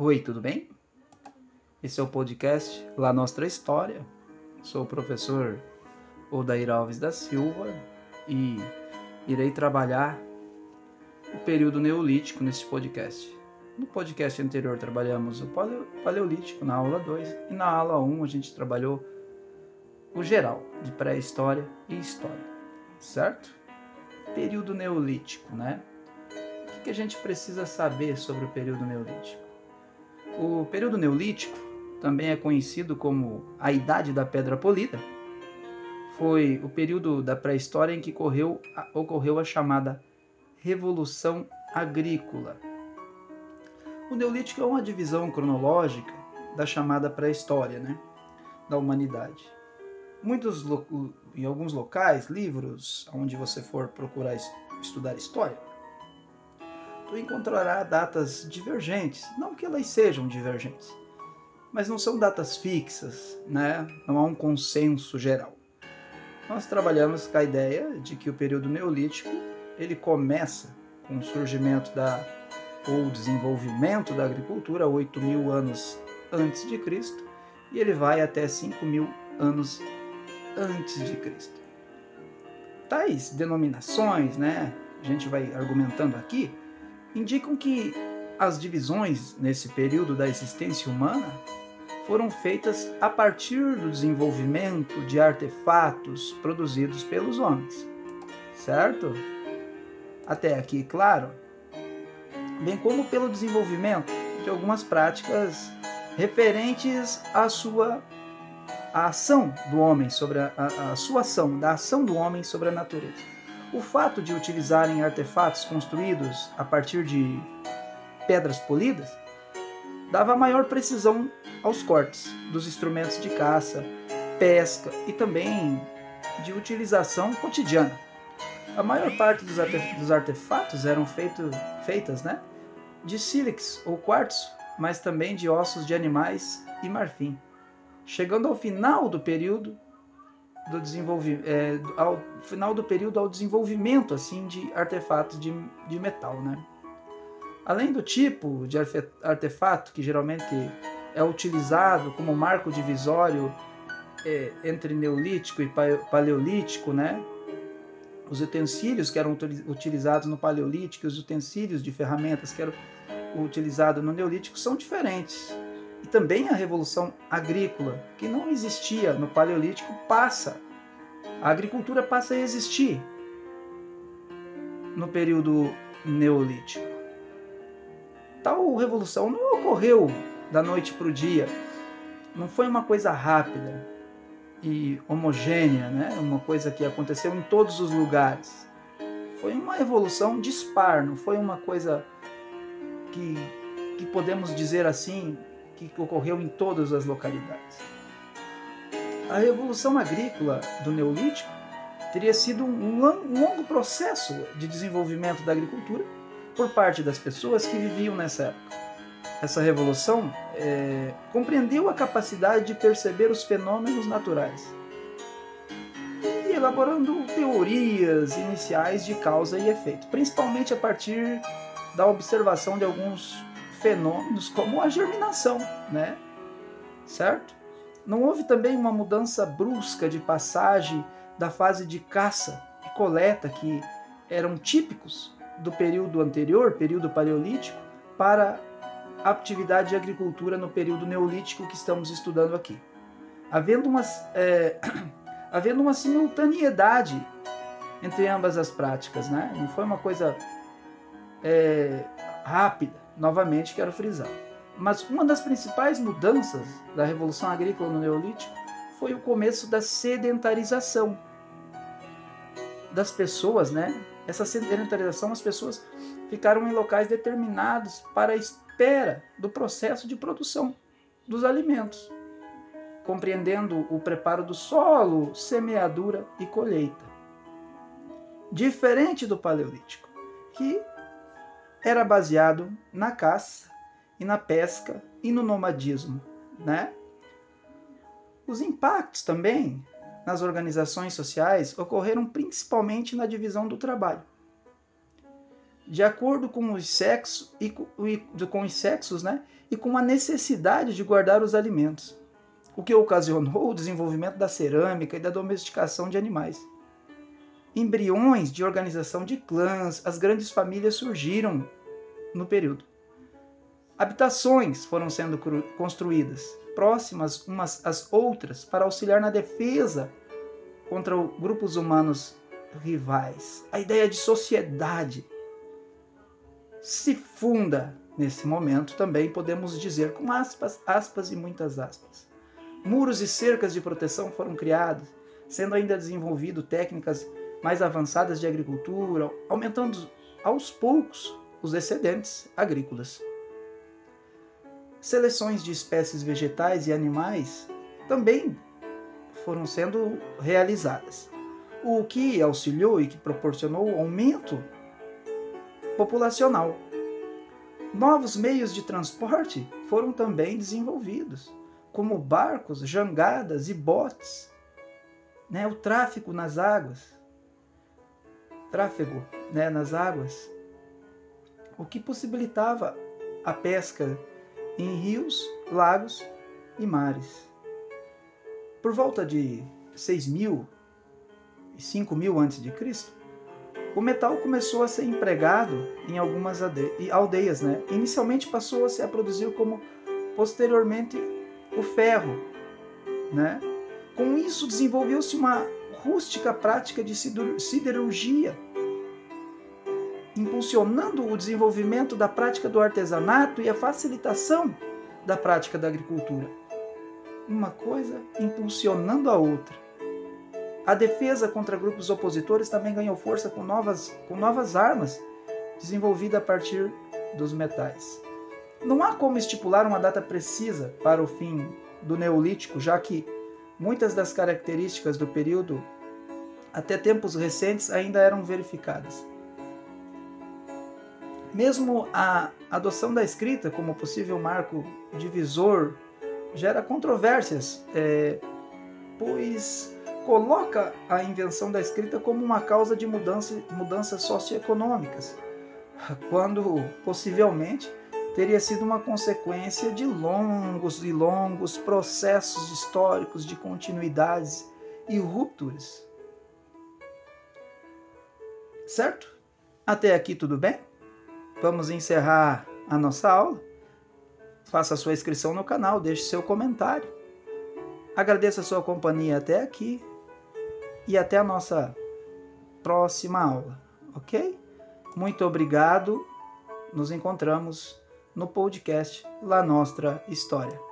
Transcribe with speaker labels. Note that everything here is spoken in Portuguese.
Speaker 1: Oi, tudo bem? Esse é o podcast La Nostra História. Sou o professor Odair Alves da Silva e irei trabalhar o período neolítico nesse podcast. No podcast anterior trabalhamos o paleolítico na aula 2 e na aula 1 a gente trabalhou o geral de pré-história e história, certo? Período neolítico, né? O que a gente precisa saber sobre o período neolítico? O período neolítico, também é conhecido como a Idade da Pedra Polida, foi o período da pré-história em que ocorreu, ocorreu a chamada Revolução Agrícola. O Neolítico é uma divisão cronológica da chamada pré-história né, da humanidade. Muitos, em alguns locais, livros onde você for procurar estudar história, tu encontrará datas divergentes, não que elas sejam divergentes, mas não são datas fixas, né? Não há um consenso geral nós trabalhamos com a ideia de que o período neolítico ele começa com o surgimento da ou desenvolvimento da agricultura 8 mil anos antes de Cristo e ele vai até 5 mil anos antes de Cristo. Tais denominações, né, a gente vai argumentando aqui, indicam que as divisões nesse período da existência humana foram feitas a partir do desenvolvimento de artefatos produzidos pelos homens. Certo? Até aqui, claro. Bem como pelo desenvolvimento de algumas práticas referentes à sua a ação do homem sobre a, a, a sua ação, da ação do homem sobre a natureza. O fato de utilizarem artefatos construídos a partir de pedras polidas dava maior precisão aos cortes dos instrumentos de caça, pesca e também de utilização cotidiana. A maior parte dos, artefatos eram feito, feitas né, de sílex ou quartzo, mas também de ossos de animais e marfim. Chegando ao final do período do desenvolvimento, é, ao final do período ao desenvolvimento assim de artefatos de, de metal, né? Além do tipo de artefato que geralmente é utilizado como marco divisório é, entre neolítico e paleolítico, né? Os utensílios que eram utilizados no paleolítico, os utensílios de ferramentas que eram utilizados no neolítico são diferentes. E também a revolução agrícola, que não existia no paleolítico, passa. A agricultura passa a existir no período neolítico. Tal revolução não ocorreu da noite para o dia, não foi uma coisa rápida e homogênea, né? uma coisa que aconteceu em todos os lugares. Foi uma evolução dispar, não foi uma coisa que, que podemos dizer assim, que ocorreu em todas as localidades. A revolução agrícola do Neolítico teria sido um longo processo de desenvolvimento da agricultura por parte das pessoas que viviam nessa época. Essa revolução é, compreendeu a capacidade de perceber os fenômenos naturais e elaborando teorias iniciais de causa e efeito, principalmente a partir da observação de alguns fenômenos como a germinação, né? Certo? Não houve também uma mudança brusca de passagem da fase de caça e coleta que eram típicos do período anterior, período paleolítico, para a atividade de agricultura no período neolítico que estamos estudando aqui. Havendo uma, é, havendo uma simultaneidade entre ambas as práticas, né? não foi uma coisa é, rápida, novamente quero frisar. Mas uma das principais mudanças da Revolução Agrícola no Neolítico foi o começo da sedentarização das pessoas, né? Essa sedentarização, as pessoas ficaram em locais determinados para a espera do processo de produção dos alimentos, compreendendo o preparo do solo, semeadura e colheita. Diferente do Paleolítico, que era baseado na caça e na pesca e no nomadismo, né? Os impactos também nas organizações sociais ocorreram principalmente na divisão do trabalho. de acordo com os sexos e com os sexos, né? E com a necessidade de guardar os alimentos, o que ocasionou o desenvolvimento da cerâmica e da domesticação de animais. Embriões de organização de clãs, as grandes famílias surgiram no período. Habitações foram sendo construídas, próximas umas às outras, para auxiliar na defesa contra grupos humanos rivais. A ideia de sociedade se funda nesse momento também, podemos dizer, com aspas, aspas e muitas aspas. Muros e cercas de proteção foram criados, sendo ainda desenvolvido técnicas mais avançadas de agricultura, aumentando aos poucos os excedentes agrícolas. Seleções de espécies vegetais e animais também foram sendo realizadas, o que auxiliou e que proporcionou aumento populacional. Novos meios de transporte foram também desenvolvidos, como barcos, jangadas e botes. Né? O tráfego nas águas, tráfego né, nas águas, o que possibilitava a pesca em rios, lagos e mares. Por volta de 6 mil e 5 mil antes de Cristo, o metal começou a ser empregado em algumas aldeias, né? Inicialmente passou a se produzir como posteriormente o ferro, né? Com isso desenvolveu-se uma rústica prática de siderurgia, impulsionando o desenvolvimento da prática do artesanato e a facilitação da prática da agricultura. Uma coisa impulsionando a outra. A defesa contra grupos opositores também ganhou força com novas, com novas armas desenvolvidas a partir dos metais. Não há como estipular uma data precisa para o fim do Neolítico, já que muitas das características do período, até tempos recentes, ainda eram verificadas. Mesmo a adoção da escrita como possível marco divisor gera controvérsias, é, pois coloca a invenção da escrita como uma causa de mudança, mudanças socioeconômicas, quando possivelmente teria sido uma consequência de longos e longos processos históricos de continuidades e rupturas. Certo? Até aqui tudo bem? Vamos encerrar a nossa aula. Faça sua inscrição no canal, deixe seu comentário. Agradeço a sua companhia até aqui e até a nossa próxima aula, ok? Muito obrigado. Nos encontramos no podcast La Nostra História.